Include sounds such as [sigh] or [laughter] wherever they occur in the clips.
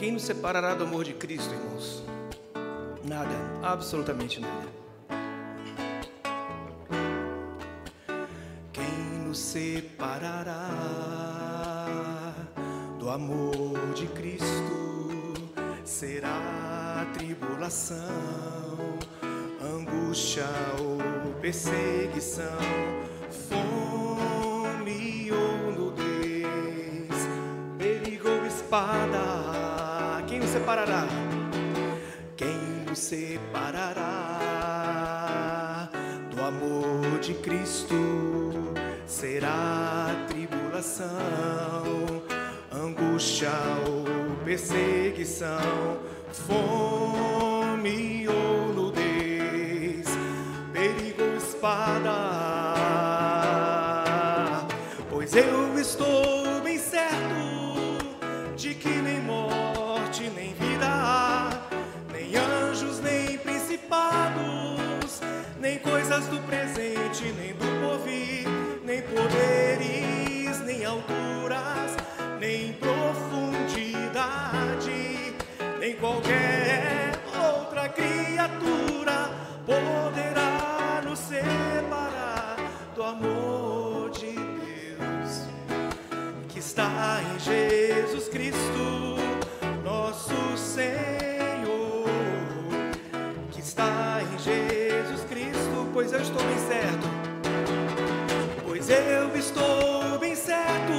Quem nos separará do amor de Cristo, irmãos? Nada, absolutamente nada. Quem nos separará do amor de Cristo? Será tribulação, angústia ou perseguição, separará do amor de Cristo? Pois eu estou bem certo, pois eu estou bem certo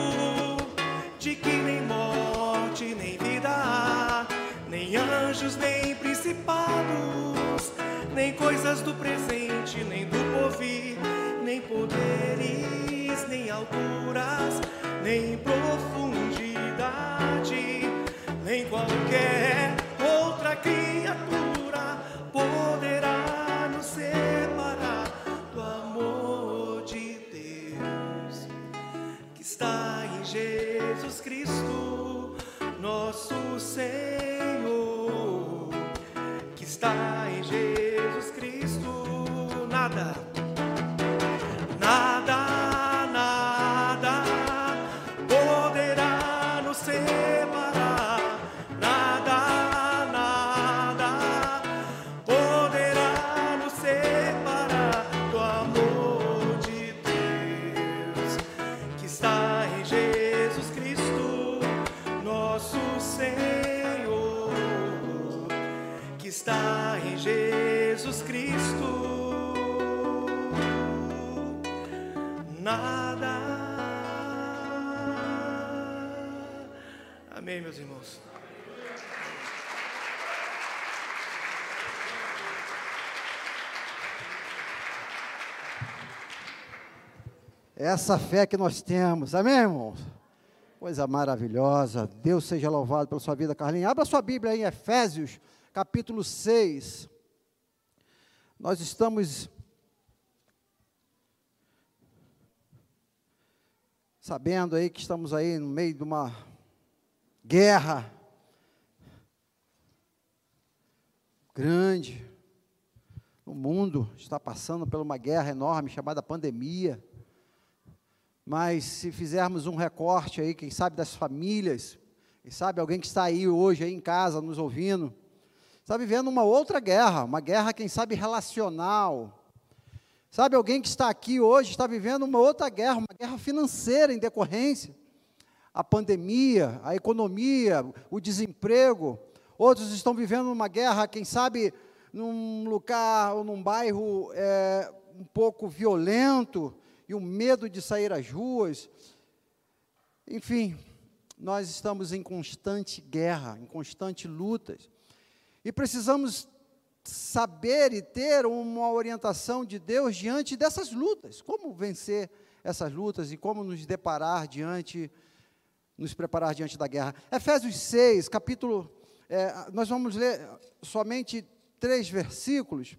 de que nem morte, nem vida, nem anjos, nem principados, nem coisas do presente, nem do porvir, nem poderes, nem alturas, nem profundidade, nem qualquer Essa fé que nós temos, amém, irmãos? Coisa maravilhosa. Deus seja louvado pela sua vida, Carlinhos. Abra sua Bíblia aí em Efésios, capítulo 6. Nós estamos sabendo aí que estamos aí no meio de uma guerra grande. O mundo está passando por uma guerra enorme chamada pandemia. Mas se fizermos um recorte aí, quem sabe das famílias, quem sabe alguém que está aí hoje aí em casa nos ouvindo, está vivendo uma outra guerra, uma guerra quem sabe relacional. Sabe alguém que está aqui hoje está vivendo uma outra guerra, uma guerra financeira em decorrência a pandemia, a economia, o desemprego. Outros estão vivendo uma guerra, quem sabe num lugar ou num bairro é, um pouco violento e o medo de sair às ruas. Enfim, nós estamos em constante guerra, em constante lutas. E precisamos saber e ter uma orientação de Deus diante dessas lutas. Como vencer essas lutas e como nos deparar diante, nos preparar diante da guerra. Efésios 6, capítulo, é, nós vamos ler somente três versículos,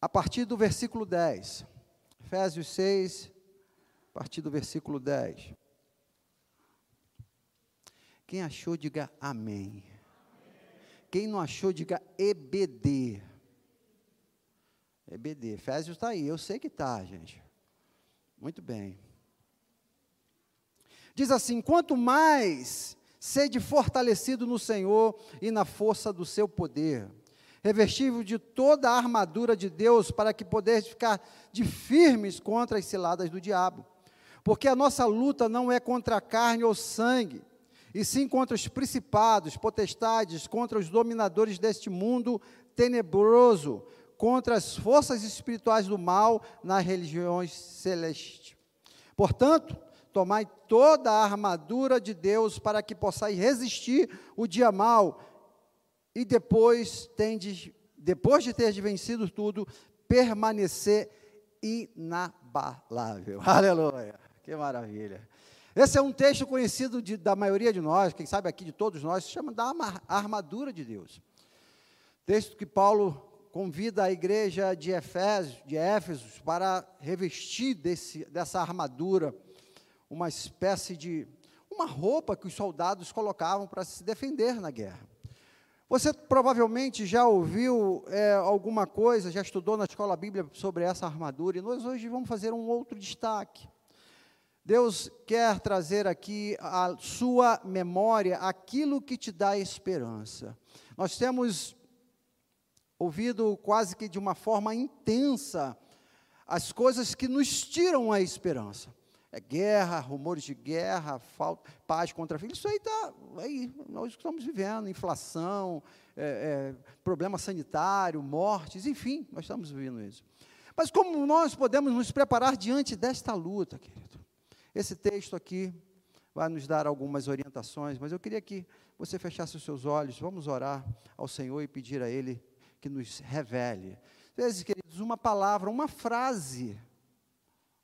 a partir do versículo 10. Efésios 6, a partir do versículo 10. Quem achou, diga amém. Quem não achou, diga EBD. EBD. Efésios está aí, eu sei que está, gente. Muito bem. Diz assim: quanto mais Sede fortalecido no Senhor e na força do seu poder. Revestível de toda a armadura de Deus, para que poderes ficar de firmes contra as ciladas do diabo. Porque a nossa luta não é contra a carne ou sangue, e sim contra os principados, potestades, contra os dominadores deste mundo tenebroso, contra as forças espirituais do mal nas religiões celestes. Portanto, tomai toda a armadura de Deus para que possais resistir o dia mal e depois tendes, depois de ter vencido tudo, permanecer inabalável. [laughs] Aleluia. Que maravilha. Esse é um texto conhecido de, da maioria de nós, quem sabe aqui de todos nós, se chama da armadura de Deus. Texto que Paulo convida a igreja de Éfeso, de para revestir desse, dessa armadura uma espécie de uma roupa que os soldados colocavam para se defender na guerra. Você provavelmente já ouviu é, alguma coisa, já estudou na escola bíblia sobre essa armadura, e nós hoje vamos fazer um outro destaque. Deus quer trazer aqui a sua memória aquilo que te dá esperança. Nós temos ouvido quase que de uma forma intensa as coisas que nos tiram a esperança. É guerra, rumores de guerra, falta, paz contra filhos, isso aí está aí, nós estamos vivendo, inflação, é, é, problema sanitário, mortes, enfim, nós estamos vivendo isso. Mas como nós podemos nos preparar diante desta luta, querido? Esse texto aqui vai nos dar algumas orientações, mas eu queria que você fechasse os seus olhos, vamos orar ao Senhor e pedir a Ele que nos revele. Às vezes, queridos, uma palavra, uma frase,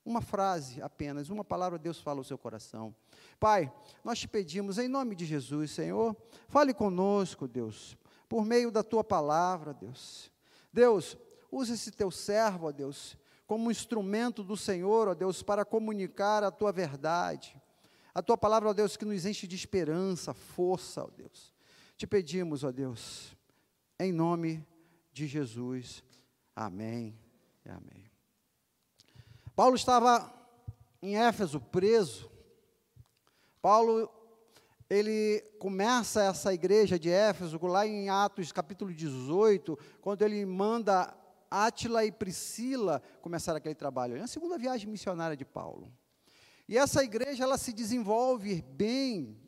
uma frase apenas, uma palavra Deus fala ao seu coração. Pai, nós te pedimos em nome de Jesus, Senhor, fale conosco, Deus, por meio da tua palavra, Deus. Deus, use esse teu servo, ó Deus, como instrumento do Senhor, ó Deus, para comunicar a tua verdade. A tua palavra, ó Deus, que nos enche de esperança, força, ó Deus. Te pedimos, ó Deus, em nome de Jesus. Amém amém. Paulo estava em Éfeso preso. Paulo ele começa essa igreja de Éfeso lá em Atos capítulo 18, quando ele manda Átila e Priscila começar aquele trabalho. É a segunda viagem missionária de Paulo. E essa igreja ela se desenvolve bem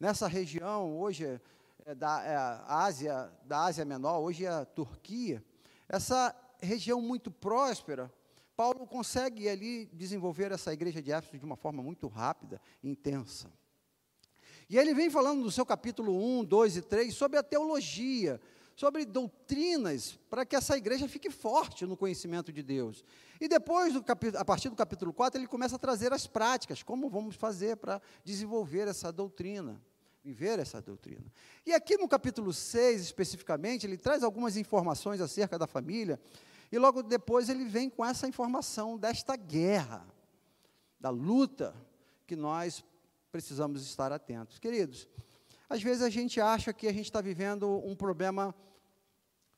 nessa região, hoje é, é da é Ásia, da Ásia Menor, hoje é a Turquia. Essa região muito próspera, Paulo consegue ali desenvolver essa igreja de Éfeso de uma forma muito rápida e intensa. E ele vem falando no seu capítulo 1, 2 e 3 sobre a teologia, sobre doutrinas, para que essa igreja fique forte no conhecimento de Deus. E depois, a partir do capítulo 4, ele começa a trazer as práticas, como vamos fazer para desenvolver essa doutrina, viver essa doutrina. E aqui no capítulo 6, especificamente, ele traz algumas informações acerca da família, e logo depois ele vem com essa informação desta guerra, da luta que nós precisamos estar atentos. Queridos, às vezes a gente acha que a gente está vivendo um problema,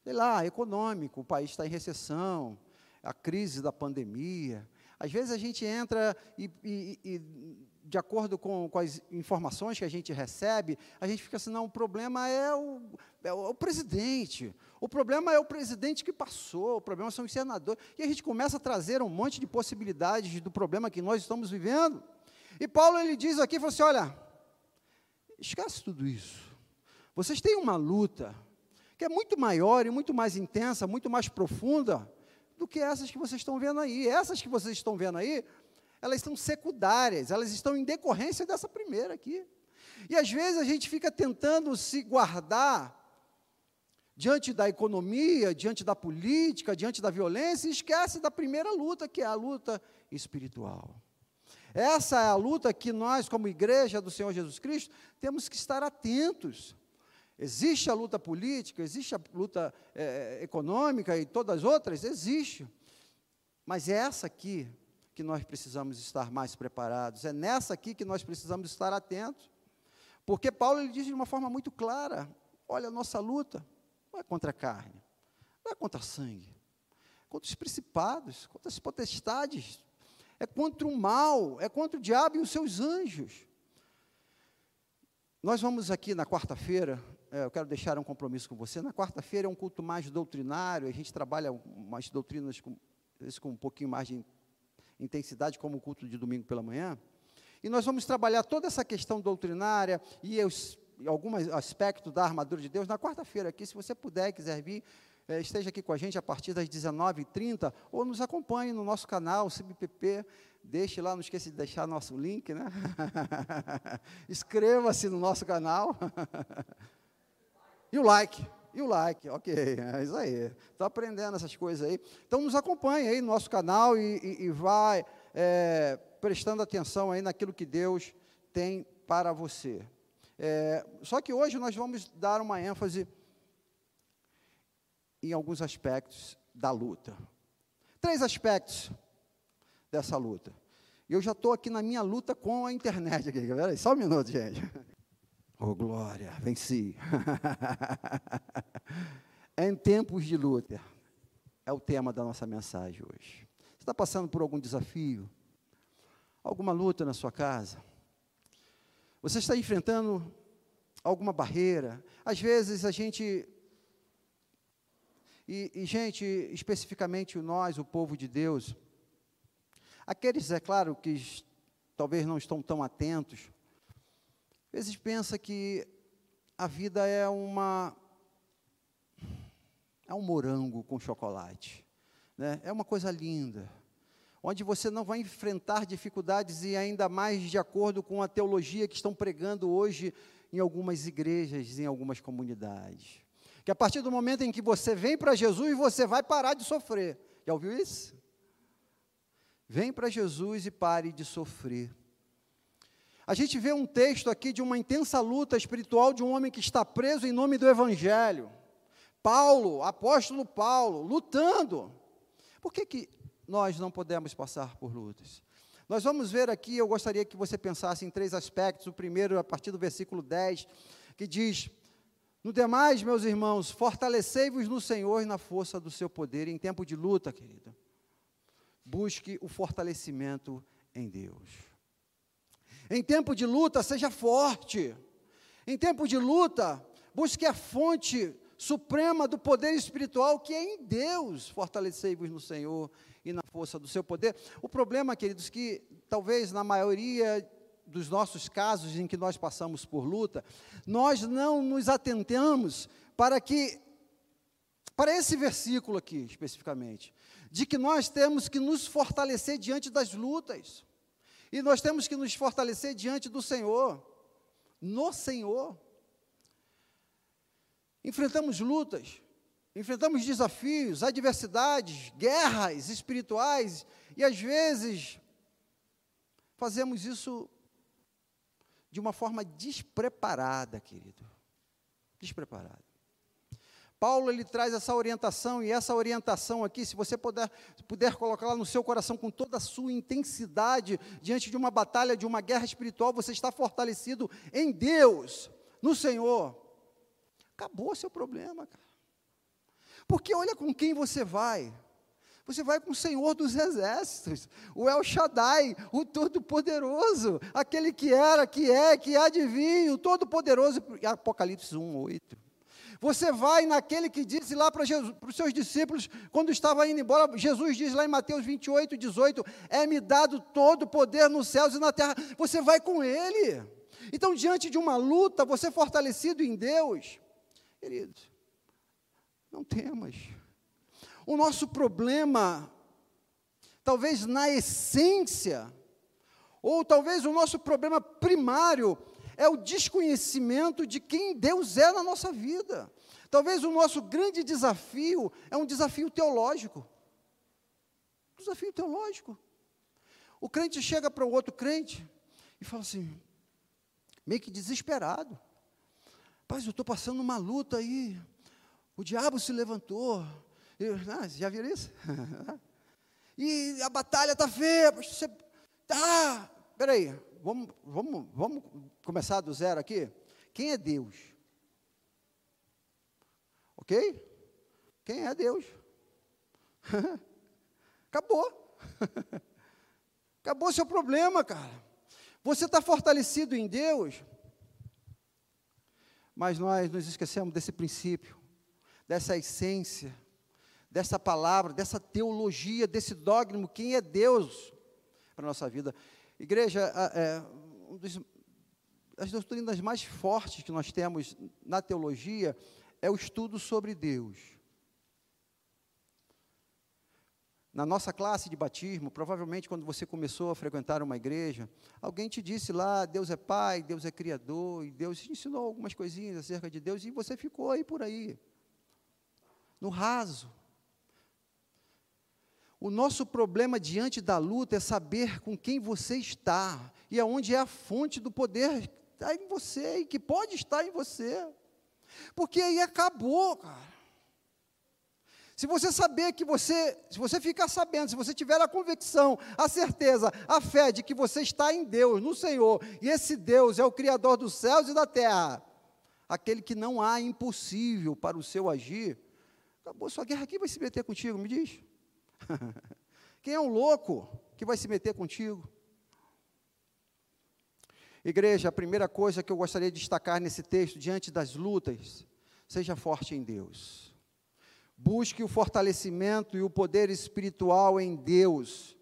sei lá, econômico, o país está em recessão, a crise da pandemia. Às vezes a gente entra e, e, e de acordo com, com, as informações que a gente recebe, a gente fica assim, não, o problema é o, é o, é o presidente, o problema é o presidente que passou, o problema são os senadores, e a gente começa a trazer um monte de possibilidades do problema que nós estamos vivendo, e Paulo ele diz aqui, fala assim, olha, esquece tudo isso, vocês têm uma luta, que é muito maior e muito mais intensa, muito mais profunda, do que essas que vocês estão vendo aí, essas que vocês estão vendo aí, elas são secundárias, elas estão em decorrência dessa primeira aqui. E às vezes a gente fica tentando se guardar diante da economia, diante da política, diante da violência, e esquece da primeira luta, que é a luta espiritual. Essa é a luta que nós, como igreja do Senhor Jesus Cristo, temos que estar atentos. Existe a luta política, existe a luta é, econômica e todas as outras, existe. Mas é essa aqui que nós precisamos estar mais preparados, é nessa aqui que nós precisamos estar atentos. Porque Paulo ele diz de uma forma muito clara: olha, a nossa luta não é contra a carne, não é contra sangue, é contra os principados, contra as potestades, é contra o mal, é contra o diabo e os seus anjos. Nós vamos aqui na quarta-feira, é, eu quero deixar um compromisso com você. Na quarta-feira é um culto mais doutrinário, a gente trabalha umas doutrinas com, com um pouquinho mais de intensidade, como o culto de domingo pela manhã. E nós vamos trabalhar toda essa questão doutrinária e alguns aspectos da armadura de Deus na quarta-feira aqui. Se você puder e quiser vir, é, esteja aqui com a gente a partir das 19h30 ou nos acompanhe no nosso canal, CBPP. Deixe lá, não esqueça de deixar nosso link, né? [laughs] Inscreva-se no nosso canal. [laughs] e o like. E o like, ok, [laughs] é isso aí. Estou aprendendo essas coisas aí. Então nos acompanhe aí no nosso canal e, e, e vai é, prestando atenção aí naquilo que Deus tem para você. É, só que hoje nós vamos dar uma ênfase em alguns aspectos da luta. Três aspectos dessa luta. Eu já estou aqui na minha luta com a internet. Aqui, só um minuto, gente. [laughs] Oh, glória, venci. [laughs] em tempos de luta. É o tema da nossa mensagem hoje. Você está passando por algum desafio? Alguma luta na sua casa? Você está enfrentando alguma barreira? Às vezes a gente e, e, gente, especificamente nós, o povo de Deus, Aqueles, é claro, que talvez não estão tão atentos, às vezes pensa que a vida é uma é um morango com chocolate, né? É uma coisa linda, onde você não vai enfrentar dificuldades e ainda mais de acordo com a teologia que estão pregando hoje em algumas igrejas, em algumas comunidades. Que a partir do momento em que você vem para Jesus, você vai parar de sofrer. Já ouviu isso? Vem para Jesus e pare de sofrer. A gente vê um texto aqui de uma intensa luta espiritual de um homem que está preso em nome do Evangelho. Paulo, apóstolo Paulo, lutando. Por que, que nós não podemos passar por lutas? Nós vamos ver aqui, eu gostaria que você pensasse em três aspectos. O primeiro, a partir do versículo 10, que diz: No demais, meus irmãos, fortalecei-vos no Senhor e na força do seu poder, em tempo de luta, querido busque o fortalecimento em Deus. Em tempo de luta, seja forte. Em tempo de luta, busque a fonte suprema do poder espiritual que é em Deus. Fortalecei-vos no Senhor e na força do seu poder. O problema, queridos, que talvez na maioria dos nossos casos em que nós passamos por luta, nós não nos atentamos para que para esse versículo aqui especificamente de que nós temos que nos fortalecer diante das lutas. E nós temos que nos fortalecer diante do Senhor, no Senhor. Enfrentamos lutas, enfrentamos desafios, adversidades, guerras espirituais, e às vezes fazemos isso de uma forma despreparada, querido. Despreparada. Paulo ele traz essa orientação e essa orientação aqui, se você puder, puder colocá-la no seu coração com toda a sua intensidade diante de uma batalha, de uma guerra espiritual, você está fortalecido em Deus, no Senhor. Acabou seu problema, cara. Porque olha com quem você vai. Você vai com o Senhor dos Exércitos, o El Shaddai, o Todo-Poderoso, aquele que era, que é, que há de vir, o Todo-Poderoso, Apocalipse 1, 8. Você vai naquele que disse lá para, para os seus discípulos, quando estava indo embora, Jesus diz lá em Mateus 28, 18: É-me dado todo o poder nos céus e na terra. Você vai com Ele. Então, diante de uma luta, você fortalecido em Deus, queridos, não temas. O nosso problema, talvez na essência, ou talvez o nosso problema primário, é o desconhecimento de quem Deus é na nossa vida. Talvez o nosso grande desafio é um desafio teológico. Desafio teológico. O crente chega para o outro crente e fala assim, meio que desesperado. Paz, eu estou passando uma luta aí. O diabo se levantou. Eu, ah, já viram isso? [laughs] e a batalha está feia. Tá, peraí, vamos, vamos, vamos começar do zero aqui? Quem é Deus? Ok? Quem é Deus? [laughs] Acabou. [laughs] Acabou seu problema, cara. Você está fortalecido em Deus. Mas nós nos esquecemos desse princípio, dessa essência, dessa palavra, dessa teologia, desse dogma, quem é Deus para a nossa vida. Igreja, é, um dos, as doutrinas mais fortes que nós temos na teologia é o estudo sobre Deus. Na nossa classe de batismo, provavelmente quando você começou a frequentar uma igreja, alguém te disse lá, Deus é Pai, Deus é Criador, e Deus te ensinou algumas coisinhas acerca de Deus, e você ficou aí por aí, no raso. O nosso problema diante da luta é saber com quem você está e aonde é a fonte do poder que está em você e que pode estar em você. Porque aí acabou, cara. Se você saber que você, se você ficar sabendo, se você tiver a convicção, a certeza, a fé de que você está em Deus, no Senhor, e esse Deus é o Criador dos céus e da terra, aquele que não há impossível para o seu agir, acabou sua guerra aqui vai se meter contigo, me diz. [laughs] Quem é um louco que vai se meter contigo? Igreja, a primeira coisa que eu gostaria de destacar nesse texto, diante das lutas, seja forte em Deus. Busque o fortalecimento e o poder espiritual em Deus.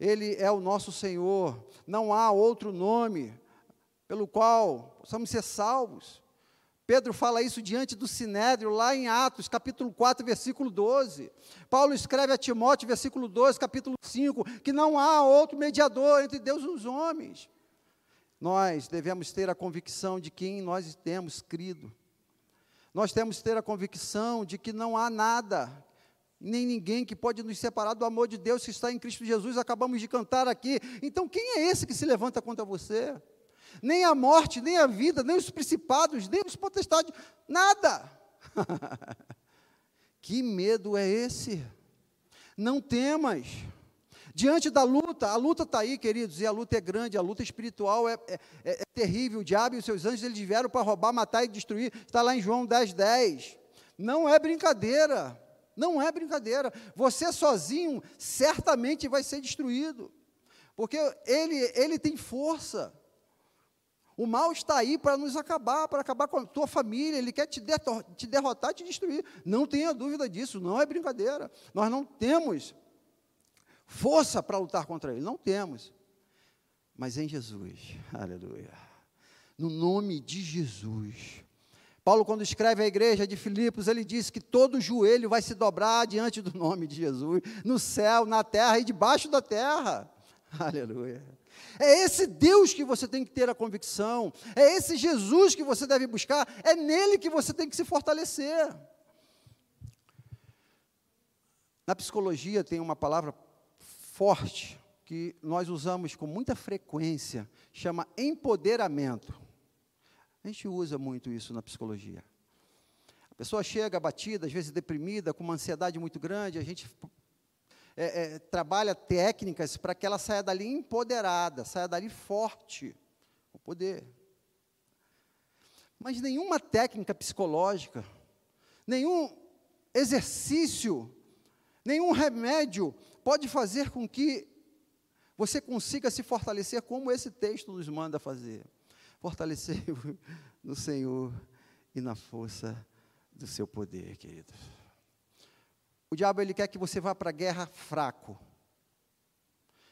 Ele é o nosso Senhor. Não há outro nome pelo qual possamos ser salvos. Pedro fala isso diante do Sinédrio, lá em Atos, capítulo 4, versículo 12. Paulo escreve a Timóteo, versículo 12, capítulo 5, que não há outro mediador entre Deus e os homens. Nós devemos ter a convicção de quem nós temos crido. Nós temos que ter a convicção de que não há nada, nem ninguém que pode nos separar do amor de Deus que está em Cristo Jesus. Acabamos de cantar aqui. Então, quem é esse que se levanta contra você? Nem a morte, nem a vida, nem os principados, nem os potestades, nada. [laughs] que medo é esse? Não temas. Diante da luta, a luta está aí, queridos, e a luta é grande, a luta espiritual é, é, é, é terrível. O diabo e os seus anjos eles vieram para roubar, matar e destruir. Está lá em João 10, 10. Não é brincadeira, não é brincadeira. Você sozinho certamente vai ser destruído, porque ele, ele tem força. O mal está aí para nos acabar, para acabar com a tua família, ele quer te, te derrotar, te destruir. Não tenha dúvida disso, não é brincadeira. Nós não temos força para lutar contra ele. Não temos. Mas em Jesus, aleluia. No nome de Jesus. Paulo, quando escreve à igreja de Filipos, ele diz que todo joelho vai se dobrar diante do nome de Jesus, no céu, na terra e debaixo da terra. Aleluia. É esse Deus que você tem que ter a convicção, é esse Jesus que você deve buscar, é nele que você tem que se fortalecer. Na psicologia tem uma palavra forte que nós usamos com muita frequência, chama empoderamento. A gente usa muito isso na psicologia. A pessoa chega abatida, às vezes deprimida, com uma ansiedade muito grande, a gente é, é, trabalha técnicas para que ela saia dali empoderada, saia dali forte, com poder. Mas nenhuma técnica psicológica, nenhum exercício, nenhum remédio pode fazer com que você consiga se fortalecer como esse texto nos manda fazer. Fortalecer [laughs] no Senhor e na força do seu poder, queridos. O diabo ele quer que você vá para a guerra fraco.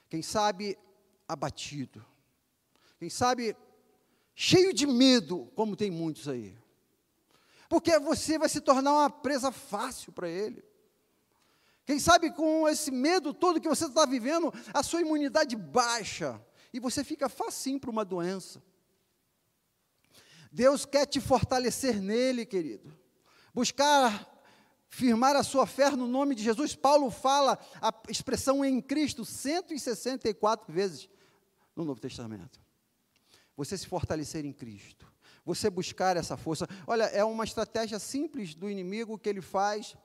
Quem sabe abatido. Quem sabe cheio de medo, como tem muitos aí. Porque você vai se tornar uma presa fácil para ele. Quem sabe com esse medo todo que você está vivendo, a sua imunidade baixa e você fica facinho para uma doença. Deus quer te fortalecer nele, querido. Buscar firmar a sua fé no nome de Jesus. Paulo fala a expressão em Cristo 164 vezes no Novo Testamento. Você se fortalecer em Cristo. Você buscar essa força. Olha, é uma estratégia simples do inimigo que ele faz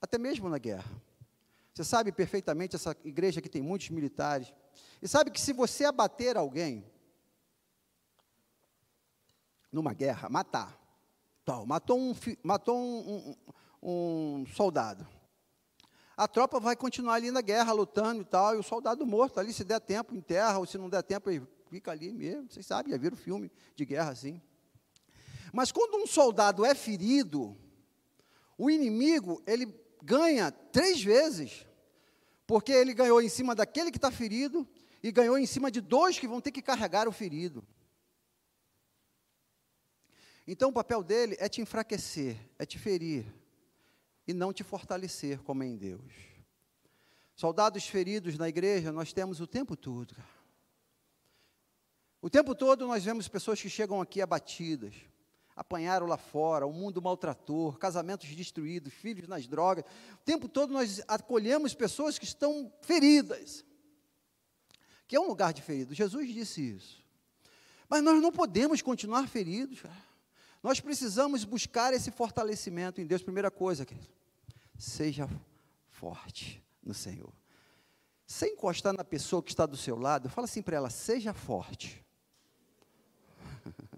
até mesmo na guerra. Você sabe perfeitamente, essa igreja que tem muitos militares, e sabe que se você abater alguém, numa guerra, matar, tal, matou um, matou um, um, um soldado, a tropa vai continuar ali na guerra, lutando e tal, e o soldado morto ali, se der tempo, enterra, ou se não der tempo, ele fica ali mesmo. Vocês sabem, já viram filme de guerra assim. Mas quando um soldado é ferido, o inimigo, ele ganha três vezes, porque ele ganhou em cima daquele que está ferido e ganhou em cima de dois que vão ter que carregar o ferido. Então o papel dele é te enfraquecer, é te ferir e não te fortalecer como é em Deus. Soldados feridos na igreja nós temos o tempo todo. Cara. O tempo todo nós vemos pessoas que chegam aqui abatidas, apanharam lá fora, o mundo maltrator, casamentos destruídos, filhos nas drogas. O tempo todo nós acolhemos pessoas que estão feridas, que é um lugar de ferido. Jesus disse isso. Mas nós não podemos continuar feridos. Nós precisamos buscar esse fortalecimento em Deus. Primeira coisa, querido, seja forte no Senhor. Sem encostar na pessoa que está do seu lado, fala assim para ela: seja forte. [laughs]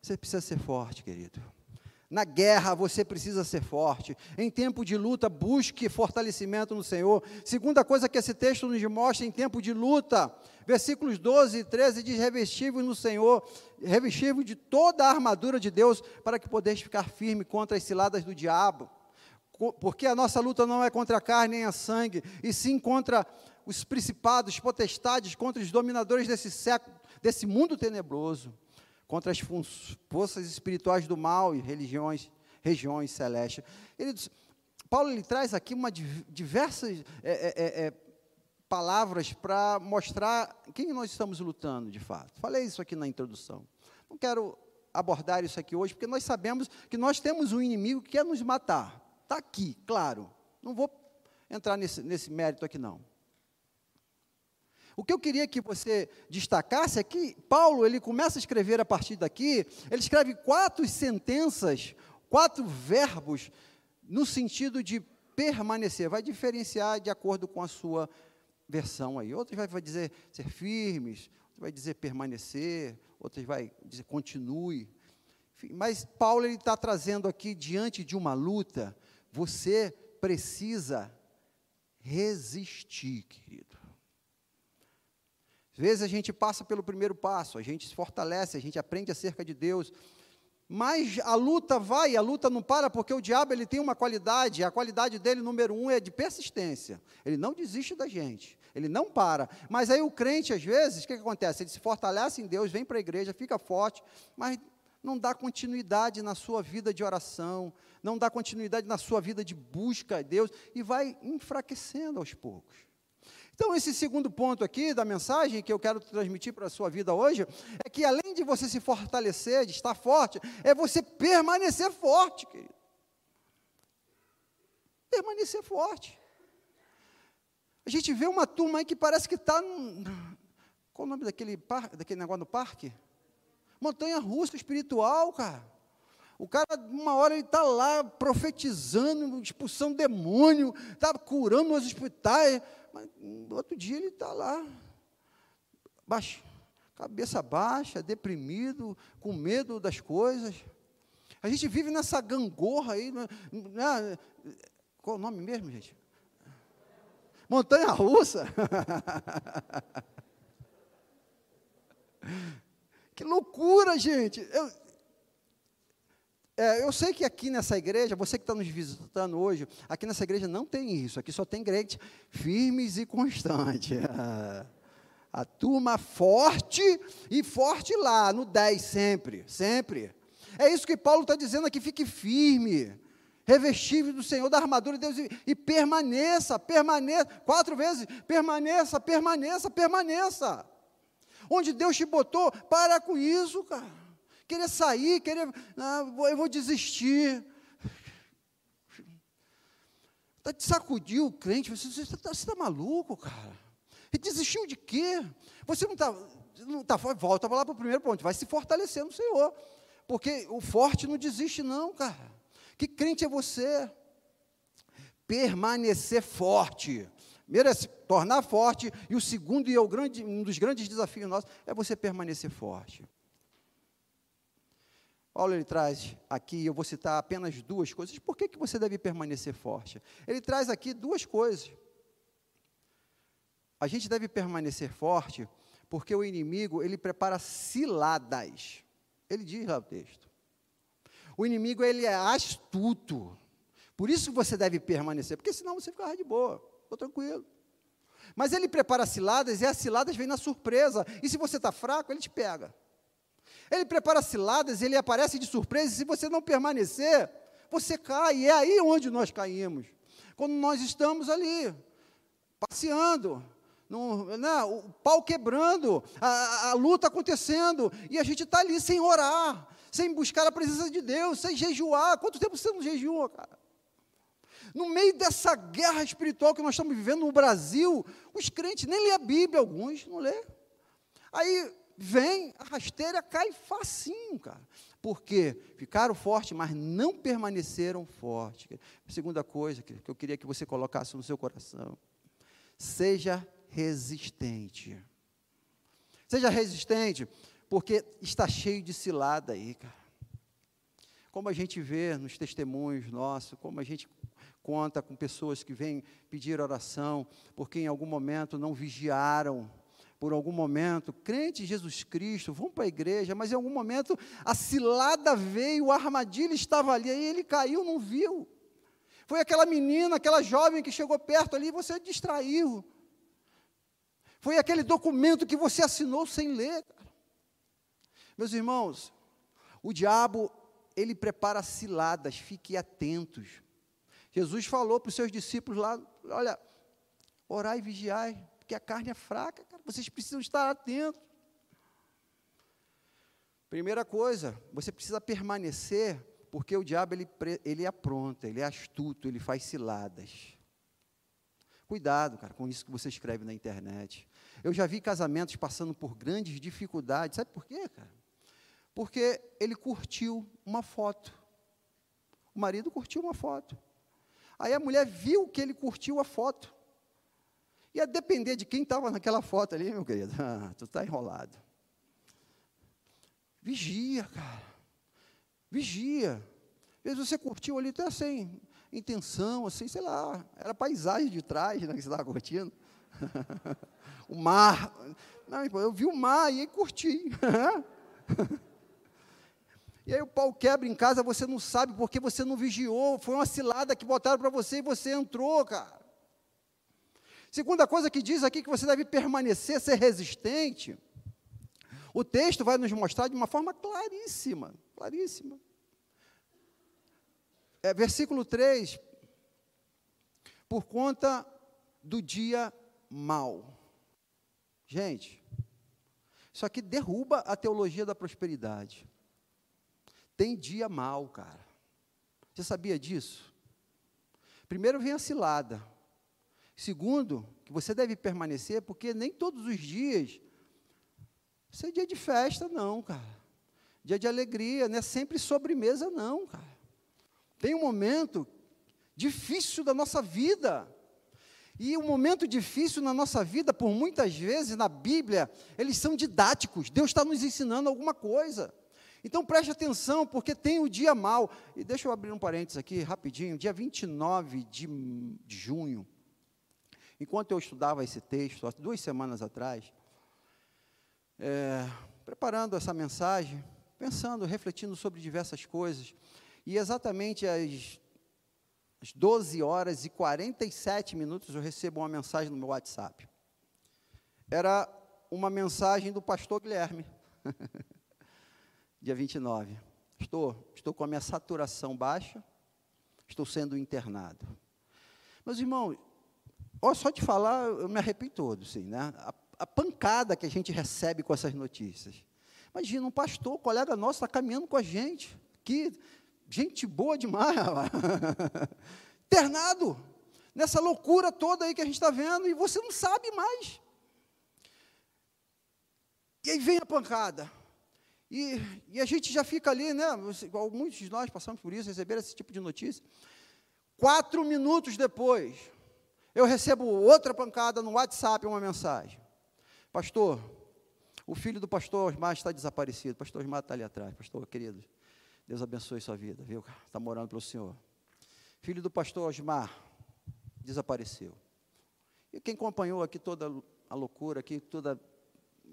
Você precisa ser forte, querido. Na guerra você precisa ser forte. Em tempo de luta, busque fortalecimento no Senhor. Segunda coisa que esse texto nos mostra em tempo de luta, versículos 12 e 13 diz: revestivos no Senhor, revestivos de toda a armadura de Deus, para que podeis ficar firme contra as ciladas do diabo. Porque a nossa luta não é contra a carne nem a sangue, e sim contra os principados, potestades, contra os dominadores desse século, desse mundo tenebroso contra as forças espirituais do mal e religiões, regiões celestes. Ele, Paulo ele traz aqui uma diversas é, é, é, é, palavras para mostrar quem nós estamos lutando de fato. Falei isso aqui na introdução. Não quero abordar isso aqui hoje, porque nós sabemos que nós temos um inimigo que quer nos matar. Está aqui, claro. Não vou entrar nesse, nesse mérito aqui, não. O que eu queria que você destacasse é que Paulo, ele começa a escrever a partir daqui, ele escreve quatro sentenças, quatro verbos, no sentido de permanecer, vai diferenciar de acordo com a sua versão aí. Outros vai, vai dizer ser firmes, outros vai dizer permanecer, outros vai dizer continue. Mas Paulo ele está trazendo aqui diante de uma luta, você precisa resistir, querido. Às vezes a gente passa pelo primeiro passo, a gente se fortalece, a gente aprende acerca de Deus, mas a luta vai, a luta não para, porque o diabo ele tem uma qualidade, a qualidade dele, número um, é de persistência. Ele não desiste da gente, ele não para. Mas aí o crente, às vezes, o que, que acontece? Ele se fortalece em Deus, vem para a igreja, fica forte, mas não dá continuidade na sua vida de oração, não dá continuidade na sua vida de busca a Deus, e vai enfraquecendo aos poucos. Então, esse segundo ponto aqui da mensagem que eu quero transmitir para a sua vida hoje é que além de você se fortalecer, de estar forte, é você permanecer forte, querido. Permanecer forte. A gente vê uma turma aí que parece que está. Qual o nome daquele, par, daquele negócio no parque? Montanha russa espiritual, cara. O cara, uma hora, ele está lá profetizando, expulsando demônio, está curando nos hospitais. Mas outro dia ele está lá, baixo, cabeça baixa, deprimido, com medo das coisas. A gente vive nessa gangorra aí. Né, né, qual o nome mesmo, gente? Montanha russa. [laughs] que loucura, gente. Eu, é, eu sei que aqui nessa igreja, você que está nos visitando hoje, aqui nessa igreja não tem isso, aqui só tem crentes firmes e constantes. [laughs] A turma forte e forte lá, no 10 sempre, sempre. É isso que Paulo está dizendo aqui, fique firme, revestível do Senhor, da armadura de Deus, e, e permaneça, permaneça, quatro vezes, permaneça, permaneça, permaneça. Onde Deus te botou, para com isso, cara querer sair, querer, ah, eu vou desistir. Está te sacudiu o crente, você está tá maluco, cara. E desistiu de quê? Você não está, não tá, volta lá para o primeiro ponto, vai se fortalecer no Senhor. Porque o forte não desiste, não, cara. Que crente é você? Permanecer forte. Primeiro é se tornar forte, e o segundo, e é o grande, um dos grandes desafios nossos, é você permanecer forte. Paulo ele traz aqui, eu vou citar apenas duas coisas. Por que, que você deve permanecer forte? Ele traz aqui duas coisas. A gente deve permanecer forte porque o inimigo, ele prepara ciladas. Ele diz lá o texto. O inimigo ele é astuto. Por isso você deve permanecer, porque senão você fica de boa, estou tranquilo. Mas ele prepara ciladas e as ciladas vêm na surpresa. E se você está fraco, ele te pega. Ele prepara ciladas, ele aparece de surpresa, e se você não permanecer, você cai. E é aí onde nós caímos. Quando nós estamos ali, passeando, no, né, o pau quebrando, a, a luta acontecendo, e a gente está ali sem orar, sem buscar a presença de Deus, sem jejuar. Quanto tempo você não jejua, cara? No meio dessa guerra espiritual que nós estamos vivendo no Brasil, os crentes nem lê a Bíblia, alguns não lê. Aí vem, a rasteira cai facinho, cara. Porque ficaram fortes, mas não permaneceram fortes. segunda coisa que eu queria que você colocasse no seu coração. Seja resistente. Seja resistente, porque está cheio de cilada aí, cara. Como a gente vê nos testemunhos nossos, como a gente conta com pessoas que vêm pedir oração, porque em algum momento não vigiaram, por algum momento, crente em Jesus Cristo, vão para a igreja, mas em algum momento a cilada veio, a armadilha estava ali, aí ele caiu, não viu. Foi aquela menina, aquela jovem que chegou perto ali, você distraiu. Foi aquele documento que você assinou sem ler. Meus irmãos, o diabo, ele prepara ciladas, fiquem atentos. Jesus falou para os seus discípulos lá: olha, orai e vigiai, porque a carne é fraca, cara, vocês precisam estar atentos. Primeira coisa, você precisa permanecer, porque o diabo ele, ele apronta, ele é astuto, ele faz ciladas. Cuidado, cara, com isso que você escreve na internet. Eu já vi casamentos passando por grandes dificuldades. Sabe por quê, cara? Porque ele curtiu uma foto. O marido curtiu uma foto. Aí a mulher viu que ele curtiu a foto. E a depender de quem estava naquela foto ali, meu querido, [laughs] ah, tu está enrolado. Vigia, cara. Vigia. Às vezes você curtiu ali até sem intenção, assim, sei lá, era paisagem de trás né, que você estava curtindo. [laughs] o mar. Não, eu vi o mar e curti. [laughs] E aí o pau quebra em casa, você não sabe porque você não vigiou, foi uma cilada que botaram para você e você entrou, cara. Segunda coisa que diz aqui que você deve permanecer, ser resistente. O texto vai nos mostrar de uma forma claríssima, claríssima. É, versículo 3. Por conta do dia mau. Gente, isso aqui derruba a teologia da prosperidade. Tem dia mal, cara. Você sabia disso? Primeiro vem a cilada. Segundo, que você deve permanecer, porque nem todos os dias isso é dia de festa, não, cara. Dia de alegria, não é sempre sobremesa, não, cara. Tem um momento difícil da nossa vida. E um momento difícil na nossa vida, por muitas vezes na Bíblia, eles são didáticos. Deus está nos ensinando alguma coisa. Então preste atenção, porque tem o dia mal. E deixa eu abrir um parênteses aqui, rapidinho. Dia 29 de, junho, enquanto eu estudava esse texto, há duas semanas atrás, é, preparando essa mensagem, pensando, refletindo sobre diversas coisas, e exatamente às, às 12 horas e 47 minutos eu recebo uma mensagem no meu WhatsApp. Era uma mensagem do pastor Guilherme. [laughs] dia 29. Estou, estou com a minha saturação baixa, estou sendo internado. Meus irmãos, ó, só de falar, eu me arrepio todo, sim, né? A, a, pancada que a gente recebe com essas notícias. Imagina, um pastor, um colega nosso, está caminhando com a gente. Que gente boa demais, [laughs] internado, nessa loucura toda aí que a gente está vendo, e você não sabe mais. E aí vem a pancada. E, e a gente já fica ali, né? Muitos de nós passamos por isso, receberam esse tipo de notícia. Quatro minutos depois, eu recebo outra pancada no WhatsApp, uma mensagem. Pastor, o filho do pastor Osmar está desaparecido. Pastor Osmar está ali atrás. Pastor, querido, Deus abençoe sua vida, viu? Está morando pelo Senhor. Filho do pastor Osmar desapareceu. E quem acompanhou aqui toda a loucura, aqui toda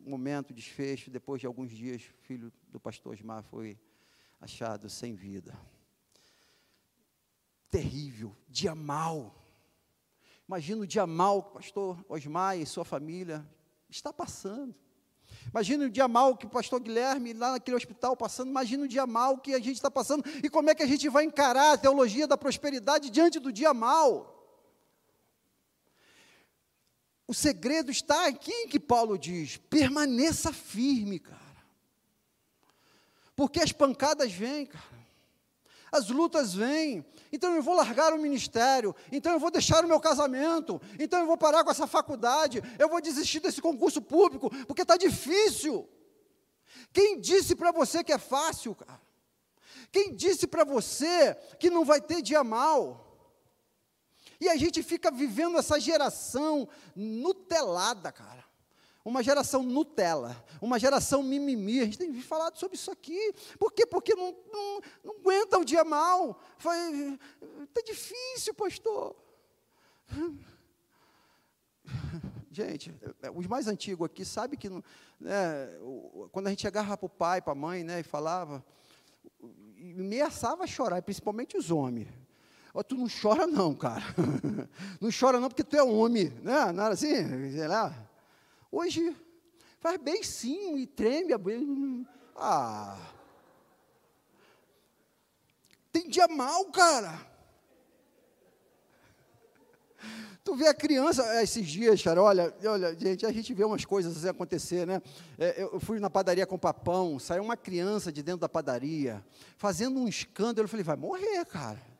momento, desfecho, depois de alguns dias, filho do pastor Osmar foi achado sem vida. Terrível, dia mal. Imagina o dia mal que o pastor Osmar e sua família está passando. Imagina o dia mal que o pastor Guilherme, lá naquele hospital, passando. Imagina o dia mal que a gente está passando. E como é que a gente vai encarar a teologia da prosperidade diante do dia mal? O segredo está aqui em que Paulo diz: permaneça firme, cara. Porque as pancadas vêm, cara. As lutas vêm. Então eu vou largar o ministério. Então eu vou deixar o meu casamento. Então eu vou parar com essa faculdade. Eu vou desistir desse concurso público. Porque está difícil. Quem disse para você que é fácil, cara? Quem disse para você que não vai ter dia mal? E a gente fica vivendo essa geração nutelada, cara. Uma geração Nutella, uma geração mimimi. A gente tem falado sobre isso aqui. Por quê? Porque não, não, não aguenta o dia mal. Está difícil, pastor. Gente, os mais antigos aqui sabem que né, quando a gente chegava para o pai, para a mãe, né, e falava, ameaçava a chorar, principalmente os homens. Oh, tu não chora não, cara. [laughs] não chora não porque tu é homem, né? Era assim, sei lá. Hoje faz bem sim e treme. Ah. Tem dia mal, cara. Tu vê a criança, é, esses dias, cara, olha, olha, gente, a gente vê umas coisas assim acontecer, né? É, eu fui na padaria com papão, saiu uma criança de dentro da padaria, fazendo um escândalo, eu falei, vai morrer, cara.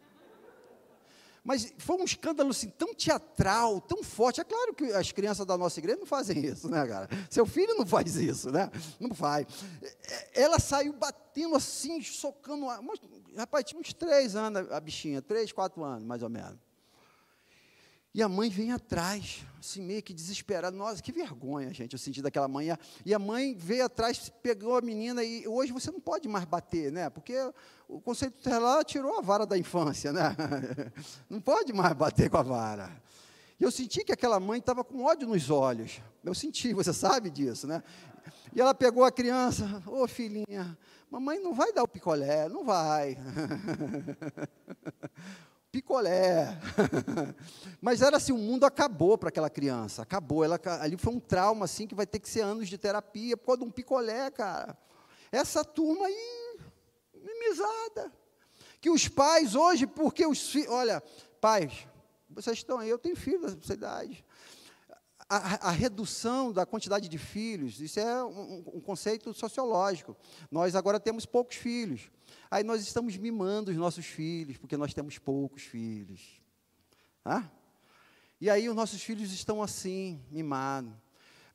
Mas foi um escândalo assim, tão teatral, tão forte. É claro que as crianças da nossa igreja não fazem isso, né, cara? Seu filho não faz isso, né? Não faz. É, ela saiu batendo assim, socando. Rapaz, tinha uns três anos a bichinha, três, quatro anos, mais ou menos. E a mãe vem atrás, assim, meio que desesperada. Nossa, que vergonha, gente, eu senti daquela manhã. E a mãe veio atrás, pegou a menina, e hoje você não pode mais bater, né? Porque o conceito tutelar tirou a vara da infância, né? [laughs] Não pode mais bater com a vara. E eu senti que aquela mãe estava com ódio nos olhos. Eu senti, você sabe disso, né? E ela pegou a criança, ô oh, filhinha, mamãe não vai dar o picolé, não vai. [laughs] picolé. [laughs] Mas era assim, o mundo acabou para aquela criança, acabou. Ela, ali foi um trauma assim que vai ter que ser anos de terapia por causa de um picolé, cara. Essa turma aí, mimizada. Que os pais hoje, porque os filhos, olha, pais, vocês estão aí, eu tenho filhos dessa idade. A, a, redução da quantidade de filhos, isso é um, um conceito sociológico. Nós agora temos poucos filhos. Aí nós estamos mimando os nossos filhos, porque nós temos poucos filhos. Ah? E aí os nossos filhos estão assim, mimados.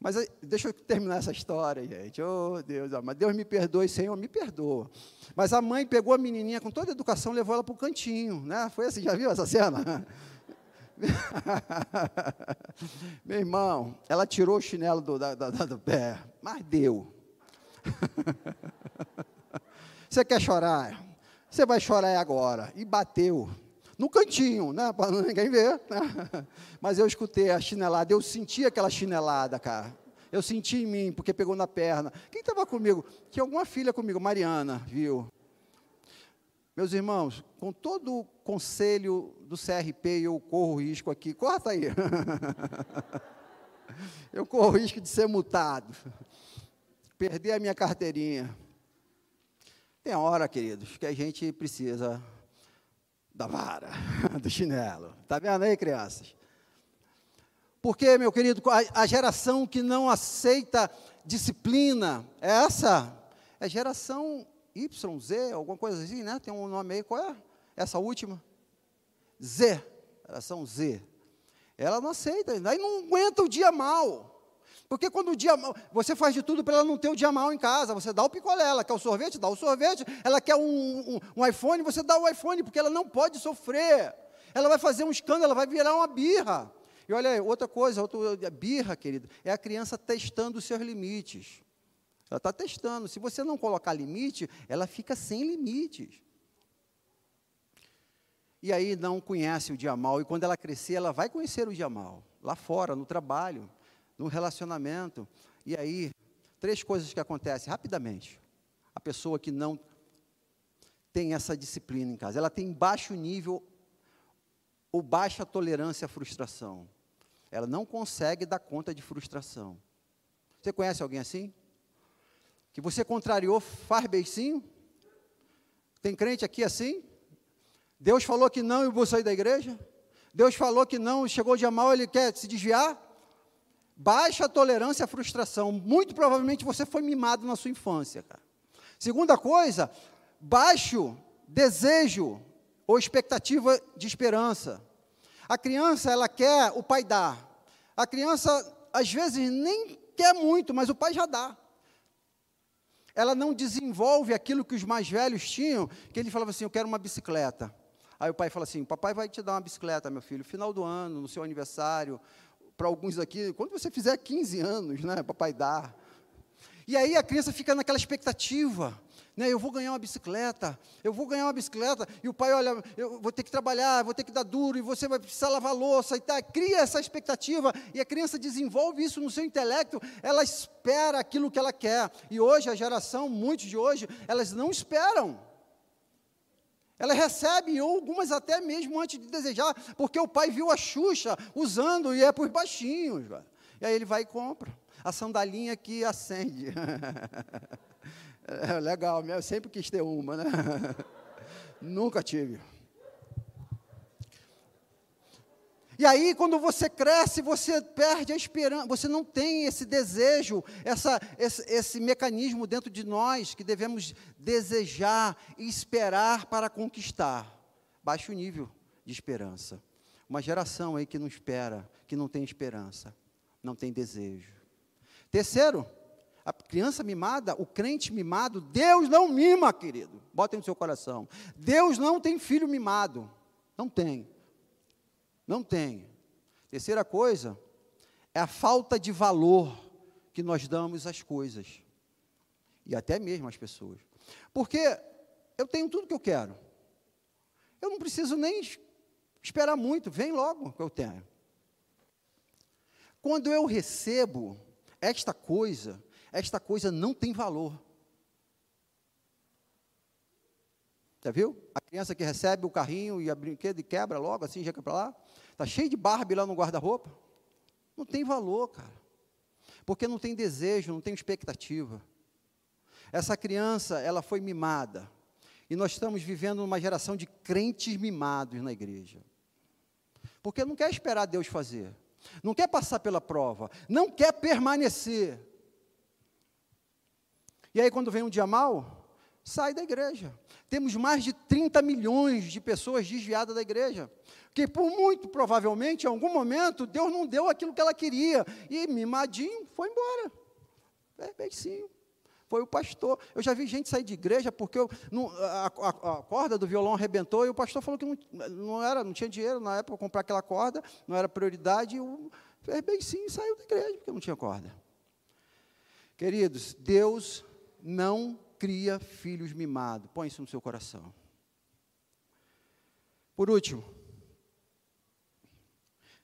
Mas deixa eu terminar essa história, gente. Oh, Deus, mas Deus me perdoe, Senhor, me perdoa. Mas a mãe pegou a menininha com toda a educação, levou ela para o cantinho, né? Foi assim, já viu essa cena? [laughs] Meu irmão, ela tirou o chinelo do, da, da, do pé, mas deu. [laughs] Você quer chorar? Você vai chorar agora. E bateu. No cantinho, né? Para ninguém ver. Né? [laughs] Mas eu escutei a chinelada, eu senti aquela chinelada, cara. Eu senti em mim, porque pegou na perna. Quem estava comigo? Tinha alguma filha comigo, Mariana, viu? Meus irmãos, com todo o conselho do CRP, eu corro risco aqui. Corta aí. [laughs] eu corro risco de ser multado. Perder a minha carteirinha. Tem hora, queridos, que a gente precisa da vara, [laughs] do chinelo. Está vendo aí, crianças? Porque, meu querido, a, geração que não aceita disciplina, é essa é geração Y, Z, alguma coisa assim, né? Tem um nome aí, qual é? Essa última? Z, geração Z. Ela não aceita, aí não aguenta o dia mal. Porque quando o dia você faz de tudo para ela não ter o dia mal em casa, você dá o picolé, ela quer o sorvete, dá o sorvete, ela quer um, um, um iPhone, você dá o iPhone, porque ela não pode sofrer. Ela vai fazer um escândalo, ela vai virar uma birra. E olha aí, outra coisa, outra birra, querido, é a criança testando os seus limites. Ela está testando. Se você não colocar limite, ela fica sem limites. E aí não conhece o dia mal. E quando ela crescer, ela vai conhecer o dia mal. Lá fora, no trabalho no relacionamento. E aí, três coisas que acontecem rapidamente. A pessoa que não tem essa disciplina em casa. Ela tem baixo nível ou baixa tolerância à frustração. Ela não consegue dar conta de frustração. Você conhece alguém assim? Que você contrariou, faz beicinho? Tem crente aqui assim? Deus falou que não e vou sair da igreja? Deus falou que não, chegou dia mal, ele quer se desviar? Baixa tolerância à frustração. Muito provavelmente você foi mimado na sua infância, cara. Segunda coisa, baixo desejo ou expectativa de esperança. A criança, ela quer, o pai dá. A criança, às vezes, nem quer muito, mas o pai já dá. Ela não desenvolve aquilo que os mais velhos tinham, que ele falava assim: Eu quero uma bicicleta. Aí o pai fala assim: papai vai te dar uma bicicleta, meu filho, final do ano, no seu aniversário. Para alguns aqui, quando você fizer 15 anos, né, papai dá. E aí a criança fica naquela expectativa né, eu vou ganhar uma bicicleta, eu vou ganhar uma bicicleta, e o pai, olha, eu vou ter que trabalhar, vou ter que dar duro, e você vai precisar lavar louça, e tá, cria essa expectativa, e a criança desenvolve isso no seu intelecto, ela espera aquilo que ela quer, e hoje, a geração, muitos de hoje, elas não esperam, elas recebem, ou algumas até mesmo antes de desejar, porque o pai viu a Xuxa usando, e é por baixinhos, e aí ele vai e compra, a sandalinha que acende, [laughs] É, legal, eu sempre quis ter uma, né? [laughs] Nunca tive. E aí, quando você cresce, você perde a esperança, você não tem esse desejo, essa, esse, esse, mecanismo dentro de nós que devemos desejar e esperar para conquistar. Baixo nível de esperança. Uma geração aí que não espera, que não tem esperança, não tem desejo. Terceiro, a criança mimada, o crente mimado, Deus não mima, querido. Bota no seu coração. Deus não tem filho mimado. Não tem. Não tem. Terceira coisa é a falta de valor que nós damos às coisas. E até mesmo às pessoas. Porque eu tenho tudo que eu quero. Eu não preciso nem esperar muito, vem logo que eu tenho. Quando eu recebo esta coisa, esta coisa não tem valor. Já viu? A criança que recebe o carrinho e a brinquedo e quebra logo, assim, já para lá. Está cheio de Barbie lá no guarda-roupa. Não tem valor, cara. Porque não tem desejo, não tem expectativa. Essa criança, ela foi mimada. E nós estamos vivendo uma geração de crentes mimados na igreja. Porque não quer esperar Deus fazer. Não quer passar pela prova. Não quer permanecer. E aí, quando vem um dia mal, sai da igreja. Temos mais de 30 milhões de pessoas desviadas da igreja. Que por muito provavelmente, em algum momento, Deus não deu aquilo que ela queria. E mimadinho foi embora. É, beicinho. Foi o pastor. Eu já vi gente sair de igreja porque eu, não, a, a, a, corda do violão arrebentou e o pastor falou que não, não, era, não tinha dinheiro na época para comprar aquela corda, não era prioridade. E o, beicinho saiu da igreja porque não tinha corda. Queridos, Deus não cria filhos mimados. Põe isso no seu coração. Por último,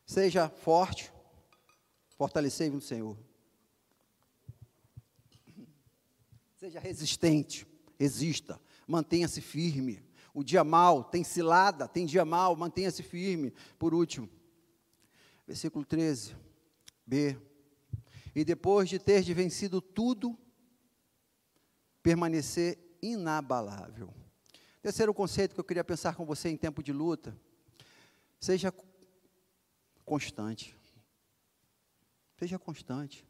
seja forte, fortalecei no Senhor. Seja resistente, resista, mantenha-se firme. O dia mal tem cilada, tem dia mal, mantenha-se firme. Por último, versículo 13, B. E depois de ter vencido tudo, permanecer inabalável. Terceiro conceito que eu queria pensar com você em tempo de luta: seja constante. Seja constante.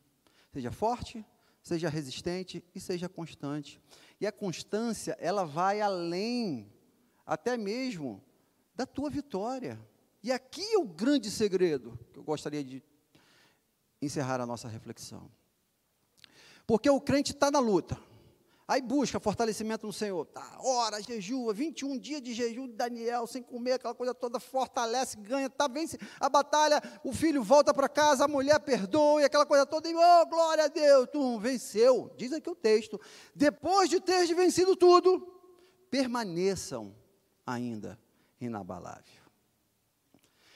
Seja forte, seja resistente e seja constante. E a constância, ela vai além, até mesmo, da tua vitória. E aqui é o grande segredo que eu gostaria de encerrar a nossa reflexão. Porque o crente está na luta, Aí busca fortalecimento no Senhor. Tá, ora, jejua, 21 dias de jejum de Daniel, sem comer, aquela coisa toda, fortalece, ganha, tá, vence a batalha, o filho volta para casa, a mulher perdoa, e aquela coisa toda, e oh, glória a Deus, tu venceu. Diz aqui o texto. Depois de teres vencido tudo, permaneçam ainda inabalável.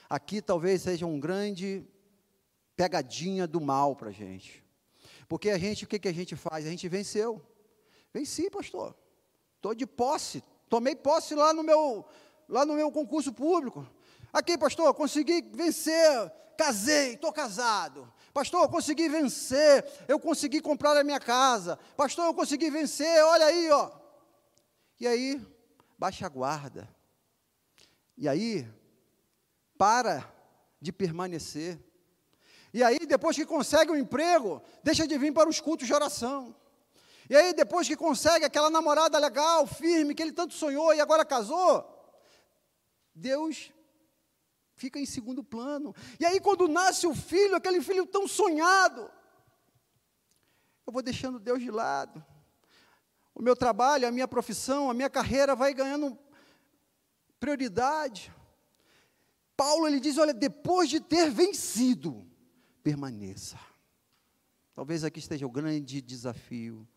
Aqui talvez seja um grande pegadinha do mal para a gente. Porque a gente, o que, que a gente faz? A gente venceu. Venci, pastor. Estou de posse Tomei posse lá no meu, lá no meu concurso público. Aqui, pastor, consegui vencer, casei, estou casado. Pastor, eu consegui vencer, eu consegui comprar a minha casa. Pastor, eu consegui vencer, olha aí, ó. E aí, baixa a guarda. E aí, para de permanecer. E aí, depois que consegue um emprego, deixa de vir para os cultos de oração. E aí, depois que consegue aquela namorada legal, firme, que ele tanto sonhou e agora casou, Deus fica em segundo plano. E aí, quando nasce o filho, aquele filho tão sonhado, eu vou deixando Deus de lado. O meu trabalho, a minha profissão, a minha carreira vai ganhando prioridade. Paulo ele diz: olha, depois de ter vencido, permaneça. Talvez aqui esteja o grande desafio